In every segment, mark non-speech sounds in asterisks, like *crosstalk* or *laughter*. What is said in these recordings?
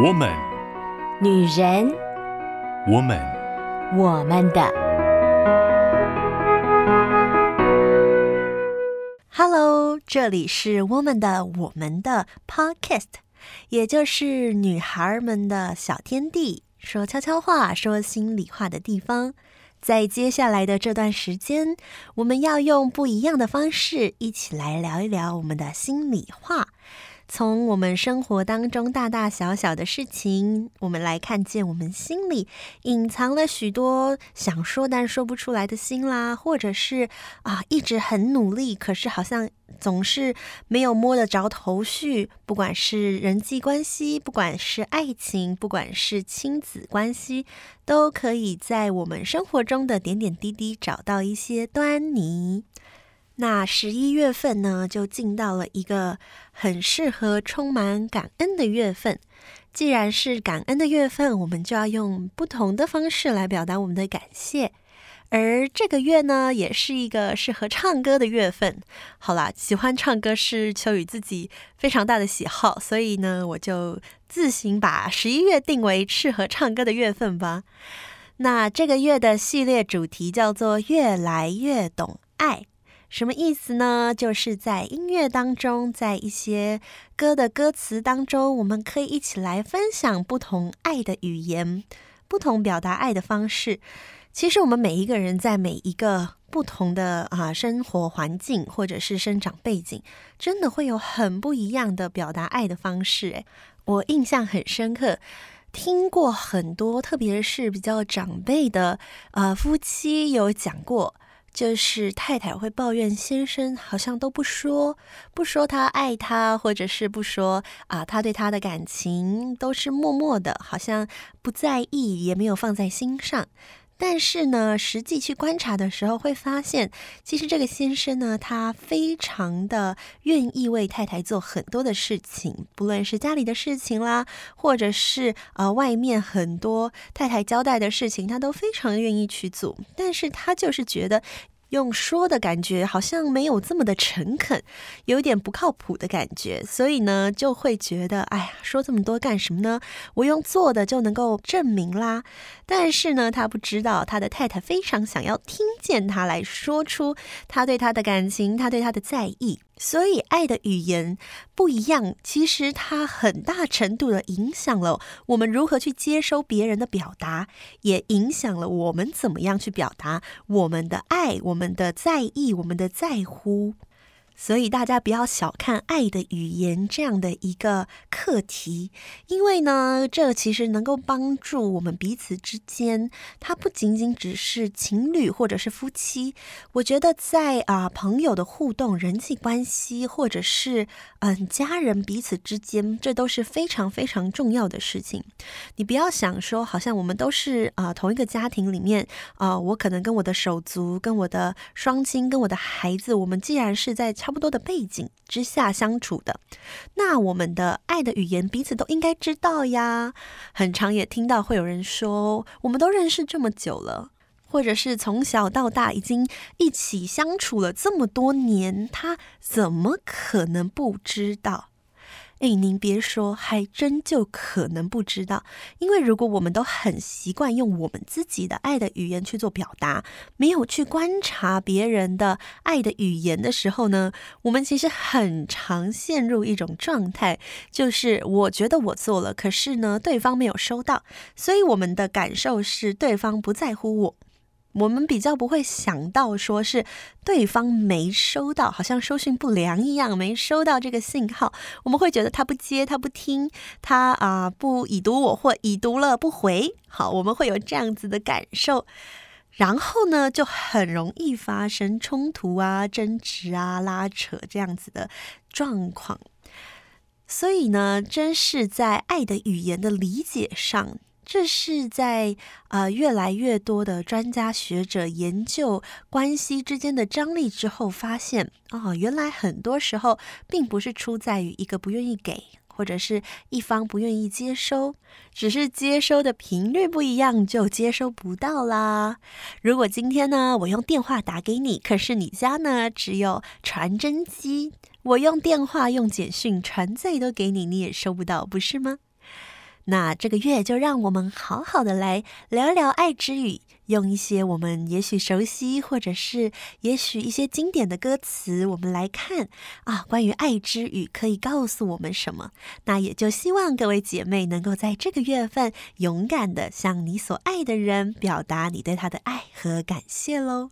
我们，女人，我们，我们的。Hello，这里是我们的我们的 Podcast，也就是女孩们的小天地，说悄悄话、说心里话的地方。在接下来的这段时间，我们要用不一样的方式，一起来聊一聊我们的心里话。从我们生活当中大大小小的事情，我们来看见我们心里隐藏了许多想说但说不出来的心啦，或者是啊一直很努力，可是好像总是没有摸得着头绪。不管是人际关系，不管是爱情，不管是亲子关系，都可以在我们生活中的点点滴滴找到一些端倪。那十一月份呢，就进到了一个很适合充满感恩的月份。既然是感恩的月份，我们就要用不同的方式来表达我们的感谢。而这个月呢，也是一个适合唱歌的月份。好啦，喜欢唱歌是秋雨自己非常大的喜好，所以呢，我就自行把十一月定为适合唱歌的月份吧。那这个月的系列主题叫做“越来越懂爱”。什么意思呢？就是在音乐当中，在一些歌的歌词当中，我们可以一起来分享不同爱的语言，不同表达爱的方式。其实我们每一个人在每一个不同的啊生活环境或者是生长背景，真的会有很不一样的表达爱的方式。诶，我印象很深刻，听过很多，特别是比较长辈的呃夫妻有讲过。就是太太会抱怨先生好像都不说，不说他爱她，或者是不说啊，他对她的感情都是默默的，好像不在意，也没有放在心上。但是呢，实际去观察的时候，会发现，其实这个先生呢，他非常的愿意为太太做很多的事情，不论是家里的事情啦，或者是呃外面很多太太交代的事情，他都非常愿意去做。但是他就是觉得。用说的感觉好像没有这么的诚恳，有点不靠谱的感觉，所以呢就会觉得，哎呀，说这么多干什么呢？我用做的就能够证明啦。但是呢，他不知道他的太太非常想要听见他来说出他对他的感情，他对他的在意。所以，爱的语言不一样，其实它很大程度的影响了我们如何去接收别人的表达，也影响了我们怎么样去表达我们的爱、我们的在意、我们的在乎。所以大家不要小看爱的语言这样的一个课题，因为呢，这其实能够帮助我们彼此之间，它不仅仅只是情侣或者是夫妻。我觉得在啊、朋友的互动、人际关系，或者是嗯、家人彼此之间，这都是非常非常重要的事情。你不要想说，好像我们都是啊、同一个家庭里面啊、我可能跟我的手足、跟我的双亲、跟我的孩子，我们既然是在。差不多的背景之下相处的，那我们的爱的语言彼此都应该知道呀。很常也听到会有人说，我们都认识这么久了，或者是从小到大已经一起相处了这么多年，他怎么可能不知道？哎，您别说，还真就可能不知道。因为如果我们都很习惯用我们自己的爱的语言去做表达，没有去观察别人的爱的语言的时候呢，我们其实很常陷入一种状态，就是我觉得我做了，可是呢，对方没有收到，所以我们的感受是对方不在乎我。我们比较不会想到说是对方没收到，好像收讯不良一样，没收到这个信号。我们会觉得他不接，他不听，他啊、不已读我或已读了不回。好，我们会有这样子的感受，然后呢，就很容易发生冲突啊、争执啊、拉扯这样子的状况。所以呢，真是在爱的语言的理解上。这是在呃越来越多的专家学者研究关系之间的张力之后，发现哦，原来很多时候并不是出在于一个不愿意给，或者是一方不愿意接收，只是接收的频率不一样，就接收不到啦。如果今天呢，我用电话打给你，可是你家呢只有传真机，我用电话用简讯传再多给你，你也收不到，不是吗？那这个月就让我们好好的来聊聊爱之语，用一些我们也许熟悉，或者是也许一些经典的歌词，我们来看啊，关于爱之语可以告诉我们什么？那也就希望各位姐妹能够在这个月份勇敢的向你所爱的人表达你对他的爱和感谢喽。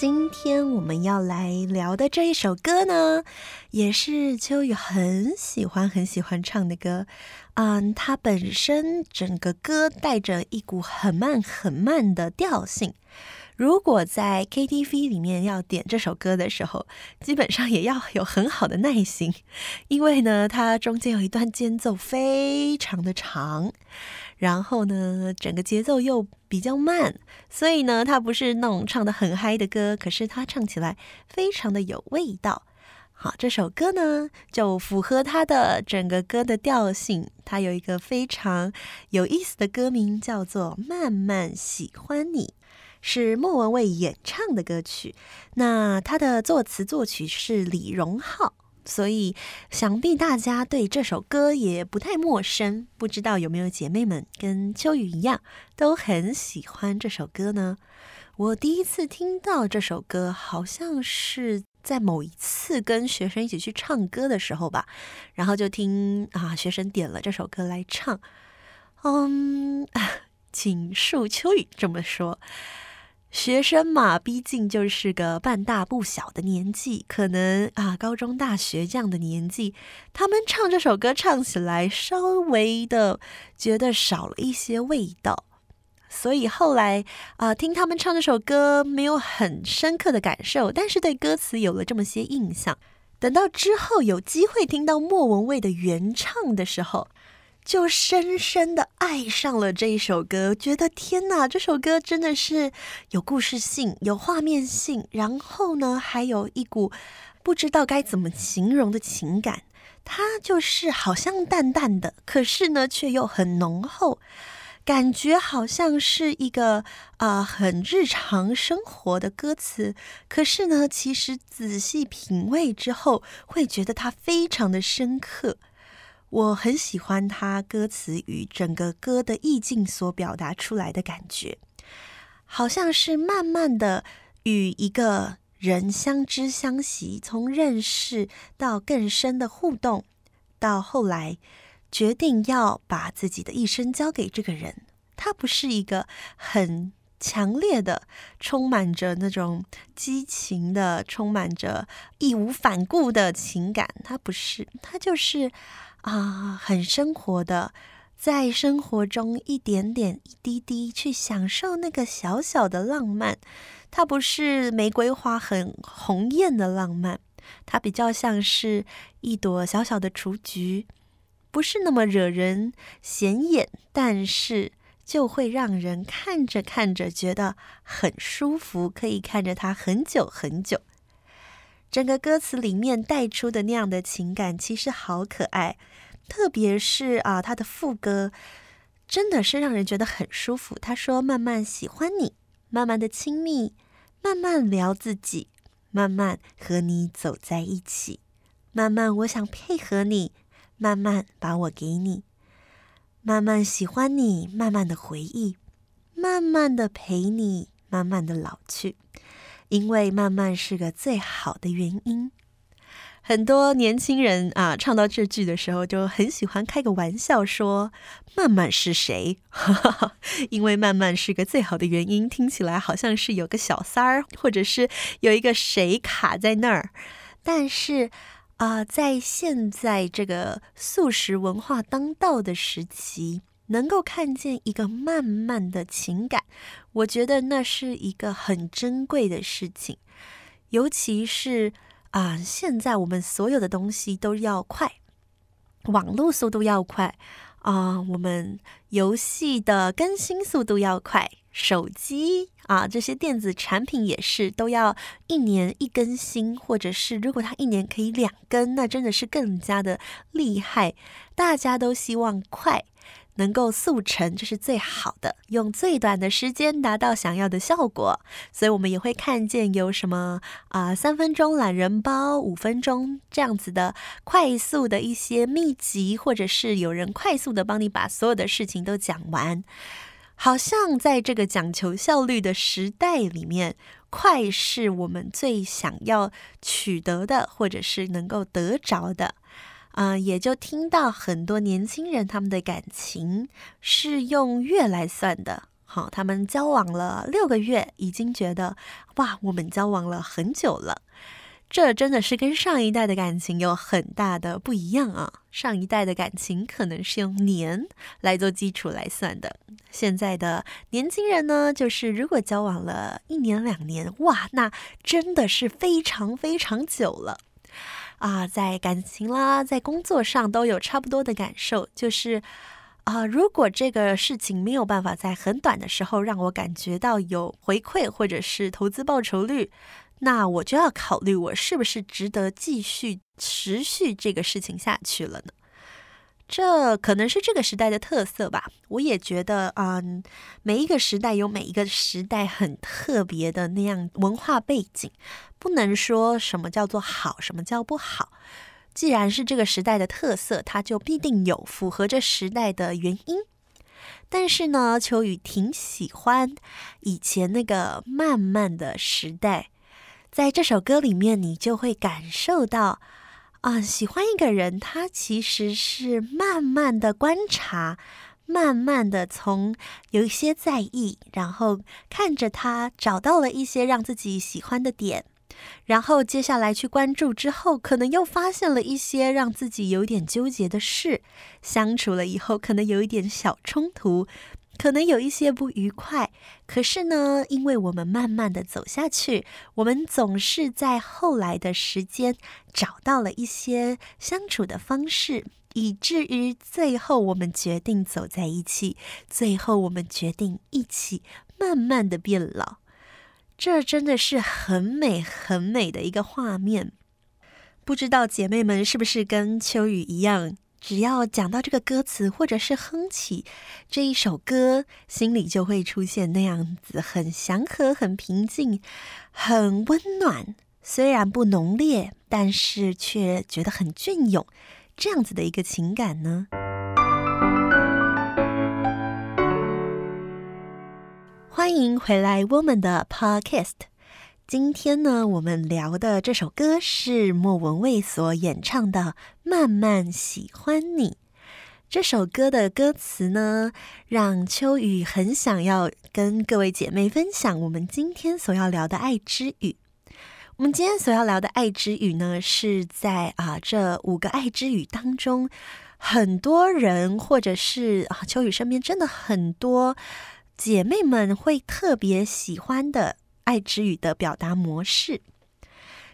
今天我们要来聊的这一首歌呢，也是秋雨很喜欢很喜欢唱的歌。嗯，它本身整个歌带着一股很慢很慢的调性。如果在 KTV 里面要点这首歌的时候，基本上也要有很好的耐心，因为呢，它中间有一段间奏非常的长。然后呢，整个节奏又比较慢，所以呢，它不是那种唱的很嗨的歌，可是它唱起来非常的有味道。好，这首歌呢，就符合它的整个歌的调性。它有一个非常有意思的歌名，叫做《慢慢喜欢你》，是莫文蔚演唱的歌曲。那它的作词作曲是李荣浩。所以，想必大家对这首歌也不太陌生。不知道有没有姐妹们跟秋雨一样，都很喜欢这首歌呢？我第一次听到这首歌，好像是在某一次跟学生一起去唱歌的时候吧，然后就听啊，学生点了这首歌来唱。嗯，*laughs* 请恕秋雨这么说。学生嘛，毕竟就是个半大不小的年纪，可能啊，高中、大学这样的年纪，他们唱这首歌唱起来稍微的觉得少了一些味道，所以后来啊，听他们唱这首歌没有很深刻的感受，但是对歌词有了这么些印象。等到之后有机会听到莫文蔚的原唱的时候，就深深的爱上了这一首歌，觉得天哪，这首歌真的是有故事性、有画面性，然后呢，还有一股不知道该怎么形容的情感。它就是好像淡淡的，可是呢，却又很浓厚，感觉好像是一个啊、很日常生活的歌词，可是呢，其实仔细品味之后，会觉得它非常的深刻。我很喜欢他歌词与整个歌的意境所表达出来的感觉，好像是慢慢的与一个人相知相惜，从认识到更深的互动，到后来决定要把自己的一生交给这个人。他不是一个很强烈的、充满着那种激情的、充满着义无反顾的情感，他不是，他就是。啊，很生活的，在生活中一点点、一滴滴去享受那个小小的浪漫。它不是玫瑰花很红艳的浪漫，它比较像是一朵小小的雏菊，不是那么惹人显眼，但是就会让人看着看着觉得很舒服，可以看着它很久很久。整个歌词里面带出的那样的情感，其实好可爱，特别是啊，他的副歌真的是让人觉得很舒服。他说：“慢慢喜欢你，慢慢的亲密，慢慢聊自己，慢慢和你走在一起，慢慢我想配合你，慢慢把我给你，慢慢喜欢你，慢慢的回忆，慢慢的陪你，慢慢的老去。”因为慢慢是个最好的原因，很多年轻人啊，唱到这句的时候就很喜欢开个玩笑说：“慢慢是谁？” *laughs* 因为慢慢是个最好的原因，听起来好像是有个小三儿，或者是有一个谁卡在那儿。但是啊，在现在这个速食文化当道的时期，能够看见一个慢慢的情感，我觉得那是一个很珍贵的事情。尤其是啊，现在我们所有的东西都要快，网络速度要快啊，我们游戏的更新速度要快，手机啊这些电子产品也是都要一年一更新，或者是如果它一年可以两更，那真的是更加的厉害。大家都希望快。能够速成，这是最好的，用最短的时间达到想要的效果。所以，我们也会看见有什么啊、三分钟懒人包、五分钟这样子的快速的一些秘籍，或者是有人快速的帮你把所有的事情都讲完。好像在这个讲求效率的时代里面，快是我们最想要取得的，或者是能够得着的。啊、呃，也就听到很多年轻人他们的感情是用月来算的。好，他们交往了六个月，已经觉得哇，我们交往了很久了。这真的是跟上一代的感情有很大的不一样啊！上一代的感情可能是用年来做基础来算的，现在的年轻人呢，就是如果交往了一年两年，哇，那真的是非常非常久了啊！在感情啦，在工作上都有差不多的感受，就是啊，如果这个事情没有办法在很短的时候让我感觉到有回馈，或者是投资报酬率。那我就要考虑，我是不是值得继续持续这个事情下去了呢？这可能是这个时代的特色吧。我也觉得，嗯，每一个时代有每一个时代很特别的那样文化背景，不能说什么叫做好，什么叫不好。既然是这个时代的特色，它就必定有符合这时代的原因。但是呢，秋雨挺喜欢以前那个慢慢的时代。在这首歌里面，你就会感受到，啊、喜欢一个人，他其实是慢慢的观察，慢慢的从有一些在意，然后看着他找到了一些让自己喜欢的点，然后接下来去关注之后，可能又发现了一些让自己有点纠结的事，相处了以后，可能有一点小冲突。可能有一些不愉快，可是呢，因为我们慢慢的走下去，我们总是在后来的时间找到了一些相处的方式，以至于最后我们决定走在一起，最后我们决定一起慢慢的变老。这真的是很美很美的一个画面，不知道姐妹们是不是跟秋雨一样？只要讲到这个歌词，或者是哼起这一首歌，心里就会出现那样子很祥和、很平静、很温暖。虽然不浓烈，但是却觉得很隽永，这样子的一个情感呢。欢迎回来，我们的 Podcast。今天呢，我们聊的这首歌是莫文蔚所演唱的《慢慢喜欢你》。这首歌的歌词呢，让秋雨很想要跟各位姐妹分享我们今天所要聊的爱之语。我们今天所要聊的爱之语呢，是在啊这五个爱之语当中，很多人或者是啊秋雨身边真的很多姐妹们会特别喜欢的。爱之语的表达模式，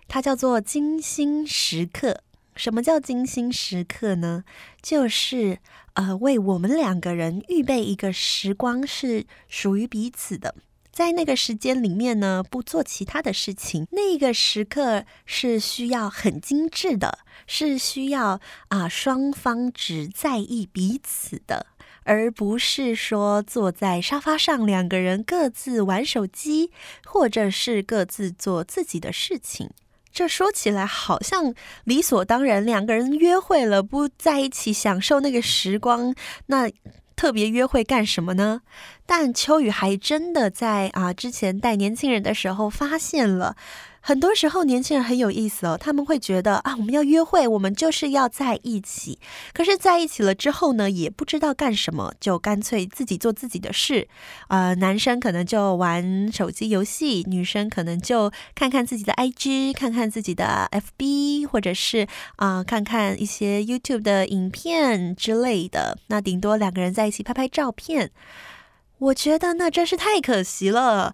它叫做精心时刻。什么叫精心时刻呢？就是呃，为我们两个人预备一个时光，是属于彼此的。在那个时间里面呢，不做其他的事情。那个时刻是需要很精致的，是需要啊、双方只在意彼此的。而不是说坐在沙发上，两个人各自玩手机，或者是各自做自己的事情。这说起来好像理所当然，两个人约会了，不在一起享受那个时光，那特别约会干什么呢？但秋雨还真的在啊之前带年轻人的时候发现了。很多时候，年轻人很有意思哦。他们会觉得啊，我们要约会，我们就是要在一起。可是，在一起了之后呢，也不知道干什么，就干脆自己做自己的事。呃，男生可能就玩手机游戏，女生可能就看看自己的 IG，看看自己的 FB，或者是啊、看看一些 YouTube 的影片之类的。那顶多两个人在一起拍拍照片。我觉得那真是太可惜了。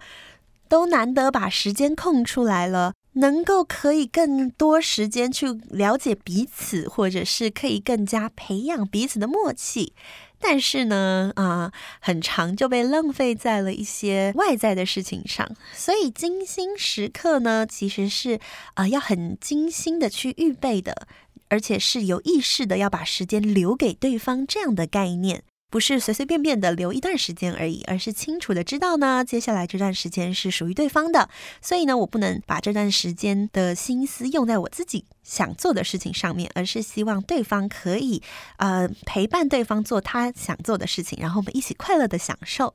都难得把时间空出来了，能够可以更多时间去了解彼此，或者是可以更加培养彼此的默契。但是呢，啊、很长就被浪费在了一些外在的事情上。所以精心时刻呢，其实是啊、要很精心的去预备的，而且是有意识的要把时间留给对方这样的概念。不是随随便便的留一段时间而已，而是清楚的知道呢，接下来这段时间是属于对方的，所以呢，我不能把这段时间的心思用在我自己想做的事情上面，而是希望对方可以呃陪伴对方做他想做的事情，然后我们一起快乐的享受。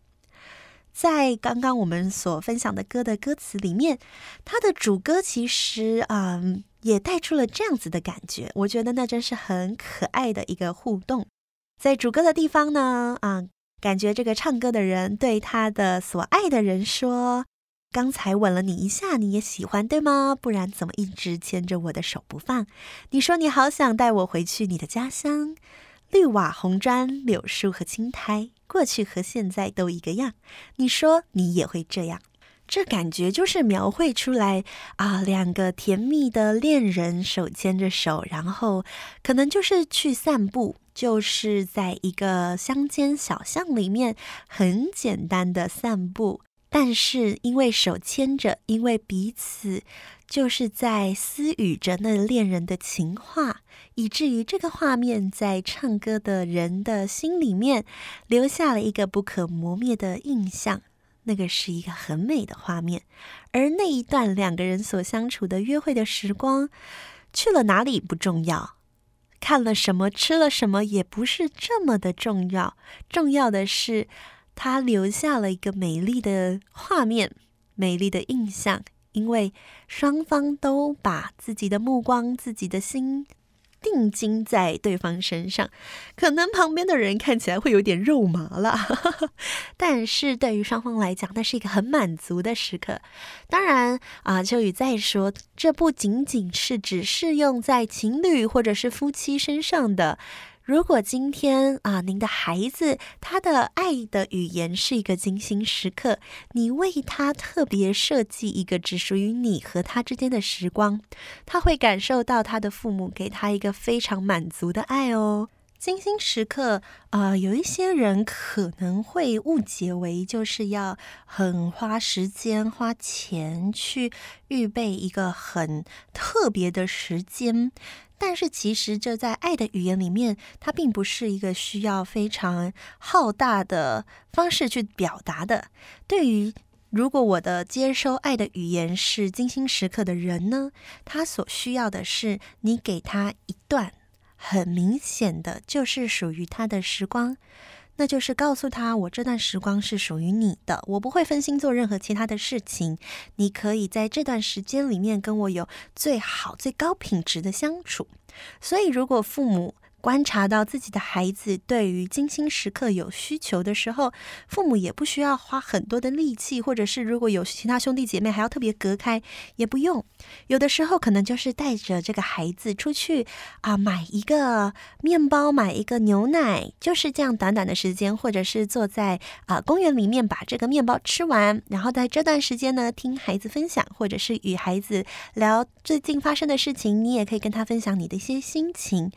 在刚刚我们所分享的歌的歌词里面，它的主歌其实嗯、也带出了这样子的感觉，我觉得那真是很可爱的一个互动。在主歌的地方呢，啊，感觉这个唱歌的人对他的所爱的人说：“刚才吻了你一下，你也喜欢对吗？不然怎么一直牵着我的手不放？你说你好想带我回去你的家乡，绿瓦红砖、柳树和青苔，过去和现在都一个样。你说你也会这样，这感觉就是描绘出来啊，两个甜蜜的恋人手牵着手，然后可能就是去散步。”就是在一个乡间小巷里面，很简单的散步，但是因为手牵着，因为彼此就是在私语着那恋人的情话，以至于这个画面在唱歌的人的心里面留下了一个不可磨灭的印象。那个是一个很美的画面，而那一段两个人所相处的约会的时光，去了哪里不重要。看了什么，吃了什么，也不是这么的重要。重要的是，他留下了一个美丽的画面，美丽的印象。因为双方都把自己的目光、自己的心。定睛在对方身上，可能旁边的人看起来会有点肉麻了，*laughs* 但是对于双方来讲，那是一个很满足的时刻。当然啊，秋雨再说，这不仅仅是只适用在情侣或者是夫妻身上的。如果今天啊，您的孩子他的爱的语言是一个精心时刻，你为他特别设计一个只属于你和他之间的时光，他会感受到他的父母给他一个非常满足的爱哦。精心时刻，呃，有一些人可能会误解为就是要很花时间、花钱去预备一个很特别的时间。但是其实这在爱的语言里面，它并不是一个需要非常浩大的方式去表达的。对于如果我的接收爱的语言是精心时刻的人呢，他所需要的是你给他一段很明显的，就是属于他的时光。那就是告诉他，我这段时光是属于你的，我不会分心做任何其他的事情。你可以在这段时间里面跟我有最好、最高品质的相处。所以，如果父母，观察到自己的孩子对于精心时刻有需求的时候，父母也不需要花很多的力气，或者是如果有其他兄弟姐妹还要特别隔开，也不用。有的时候可能就是带着这个孩子出去啊，买一个面包，买一个牛奶，就是这样短短的时间，或者是坐在啊公园里面把这个面包吃完，然后在这段时间呢，听孩子分享，或者是与孩子聊最近发生的事情，你也可以跟他分享你的一些心情。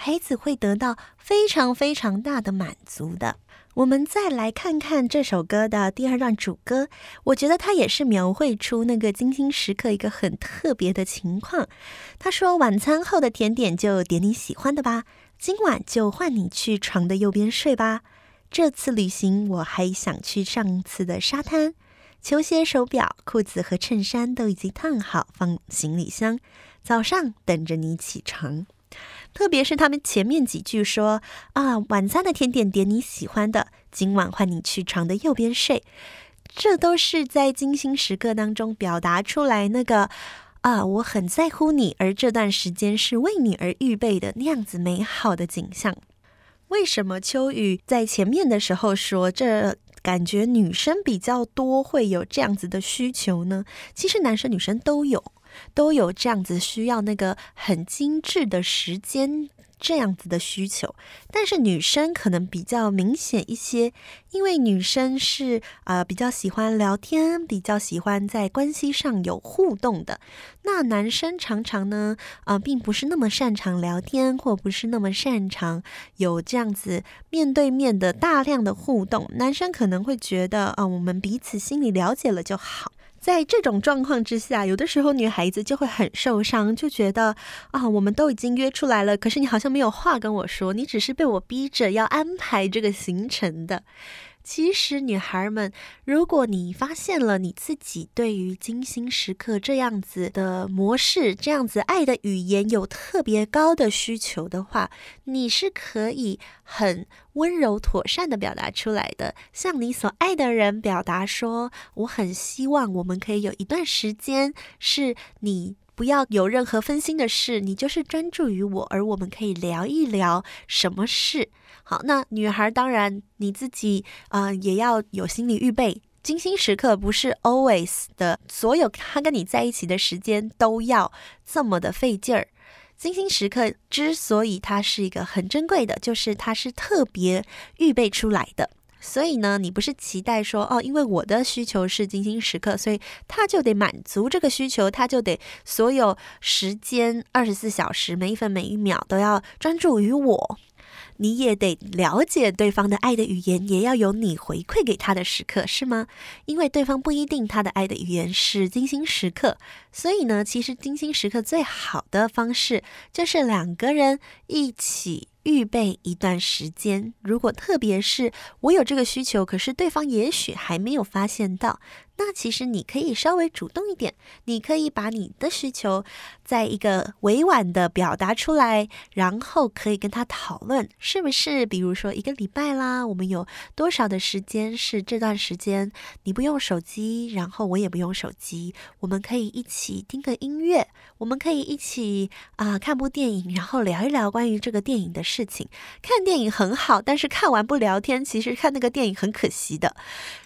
孩子会得到非常非常大的满足的。我们再来看看这首歌的第二段主歌，我觉得它也是描绘出那个精心时刻一个很特别的情况。他说：“晚餐后的甜点就点你喜欢的吧，今晚就换你去床的右边睡吧。这次旅行我还想去上次的沙滩，球鞋、手表、裤子和衬衫都已经烫好，放行李箱，早上等着你起床。”特别是他们前面几句说啊，晚餐的甜点点你喜欢的，今晚换你去床的右边睡，这都是在精心时刻当中表达出来那个啊，我很在乎你，而这段时间是为你而预备的那样子美好的景象。为什么秋雨在前面的时候说这感觉女生比较多会有这样子的需求呢？其实男生女生都有。都有这样子需要那个很精致的时间，这样子的需求，但是女生可能比较明显一些，因为女生是呃比较喜欢聊天，比较喜欢在关系上有互动的。那男生常常呢，呃，并不是那么擅长聊天，或不是那么擅长有这样子面对面的大量的互动。男生可能会觉得，啊、我们彼此心里了解了就好。在这种状况之下，有的时候女孩子就会很受伤，就觉得啊，我们都已经约出来了，可是你好像没有话跟我说，你只是被我逼着要安排这个行程的。其实，女孩们，如果你发现了你自己对于精心时刻这样子的模式、这样子爱的语言有特别高的需求的话，你是可以很温柔妥善的表达出来的，向你所爱的人表达说：“我很希望我们可以有一段时间，是你不要有任何分心的事，你就是专注于我，而我们可以聊一聊什么事。”好，那女孩当然你自己啊、也要有心理预备。精心时刻不是 always 的，所有他跟你在一起的时间都要这么的费劲儿。精心时刻之所以它是一个很珍贵的，就是它是特别预备出来的。所以呢，你不是期待说哦，因为我的需求是精心时刻，所以他就得满足这个需求，他就得所有时间二十四小时每一分每一秒都要专注于我。你也得了解对方的爱的语言，也要有你回馈给他的时刻，是吗？因为对方不一定他的爱的语言是精心时刻，所以呢，其实精心时刻最好的方式就是两个人一起。预备一段时间，如果特别是我有这个需求，可是对方也许还没有发现到，那其实你可以稍微主动一点，你可以把你的需求在一个委婉的表达出来，然后可以跟他讨论，是不是？比如说一个礼拜啦，我们有多少的时间是这段时间你不用手机，然后我也不用手机，我们可以一起听个音乐，我们可以一起啊、看部电影，然后聊一聊关于这个电影的事。情看电影很好，但是看完不聊天，其实看那个电影很可惜的。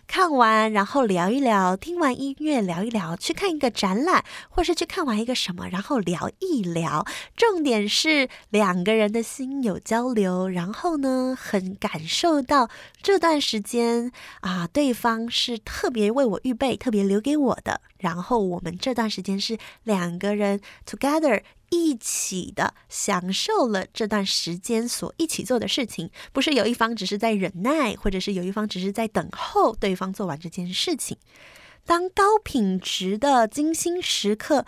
看完然后聊一聊，听完音乐聊一聊，去看一个展览，或是去看完一个什么，然后聊一聊。重点是两个人的心有交流，然后呢，很感受到这段时间啊，对方是特别为我预备，特别留给我的。然后我们这段时间是两个人 together。一起的享受了这段时间所一起做的事情，不是有一方只是在忍耐，或者是有一方只是在等候对对方做完这件事情。当高品质的精心时刻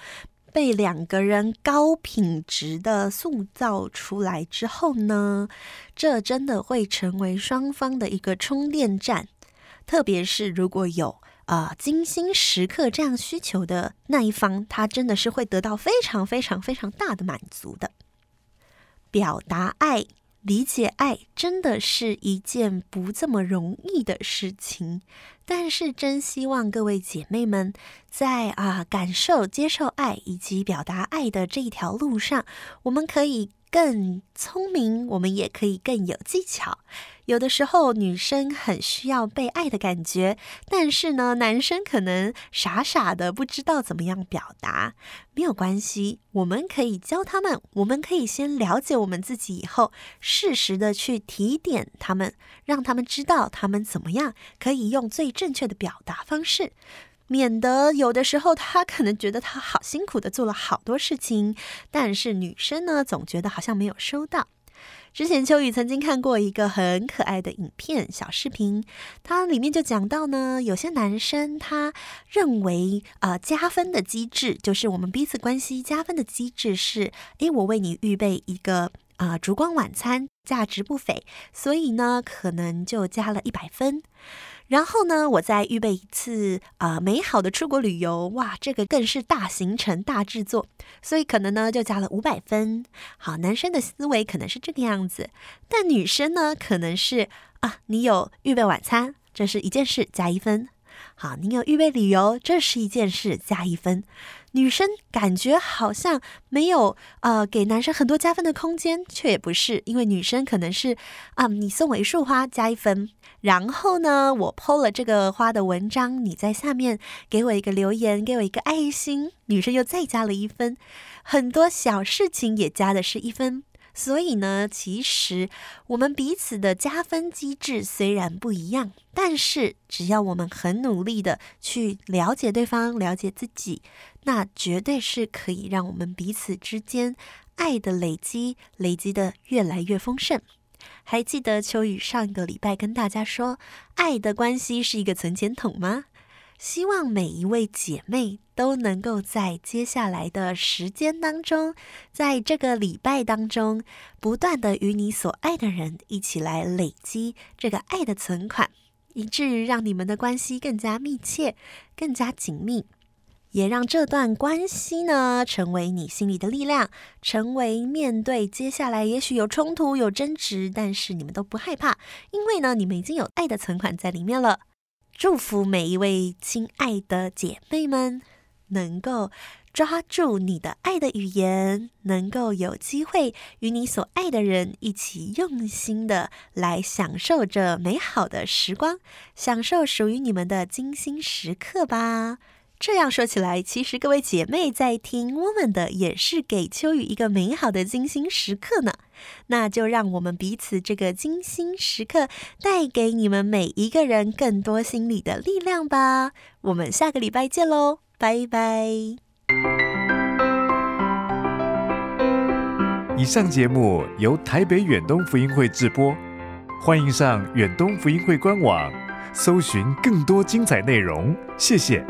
被两个人高品质的塑造出来之后呢，这真的会成为双方的一个充电站，特别是如果有。啊、呃，精心时刻这样需求的那一方，他真的是会得到非常非常非常大的满足的。表达爱、理解爱，真的是一件不这么容易的事情。但是，真希望各位姐妹们在啊、感受、接受爱以及表达爱的这一条路上，我们可以更聪明，我们也可以更有技巧。有的时候，女生很需要被爱的感觉，但是呢，男生可能傻傻的不知道怎么样表达。没有关系，我们可以教他们。我们可以先了解我们自己，以后适时的去提点他们，让他们知道他们怎么样可以用最正确的表达方式，免得有的时候他可能觉得他好辛苦的做了好多事情，但是女生呢，总觉得好像没有收到。之前秋雨曾经看过一个很可爱的影片小视频，它里面就讲到呢，有些男生他认为啊、加分的机制就是我们彼此关系加分的机制是，诶，我为你预备一个啊、烛光晚餐，价值不菲，所以呢，可能就加了一百分。然后呢，我再预备一次啊、美好的出国旅游，哇，这个更是大行程、大制作，所以可能呢就加了五百分。好，男生的思维可能是这个样子，但女生呢可能是啊，你有预备晚餐，这是一件事，加一分。好，你有预备旅游，这是一件事，加一分。女生感觉好像没有呃给男生很多加分的空间，却也不是，因为女生可能是啊，你送我一束花加一分，然后呢，我 po 了这个花的文章，你在下面给我一个留言，给我一个爱心，女生又再加了一分，很多小事情也加的是一分。所以呢，其实我们彼此的加分机制虽然不一样，但是只要我们很努力的去了解对方、了解自己，那绝对是可以让我们彼此之间爱的累积累积的越来越丰盛。还记得秋雨上一个礼拜跟大家说，爱的关系是一个存钱筒吗？希望每一位姐妹都能够在接下来的时间当中，在这个礼拜当中，不断的与你所爱的人一起来累积这个爱的存款，以至于让你们的关系更加密切、更加紧密，也让这段关系呢成为你心里的力量，成为面对接下来也许有冲突、有争执，但是你们都不害怕，因为呢，你们已经有爱的存款在里面了。祝福每一位亲爱的姐妹们，能够抓住你的爱的语言，能够有机会与你所爱的人一起用心的来享受这美好的时光，享受属于你们的精心时刻吧。这样说起来，其实各位姐妹在听我们的，也是给秋雨一个美好的精心时刻呢。那就让我们彼此这个精心时刻，带给你们每一个人更多心理的力量吧。我们下个礼拜见喽，拜拜。以上节目由台北远东福音会制播，欢迎上远东福音会官网，搜寻更多精彩内容。谢谢。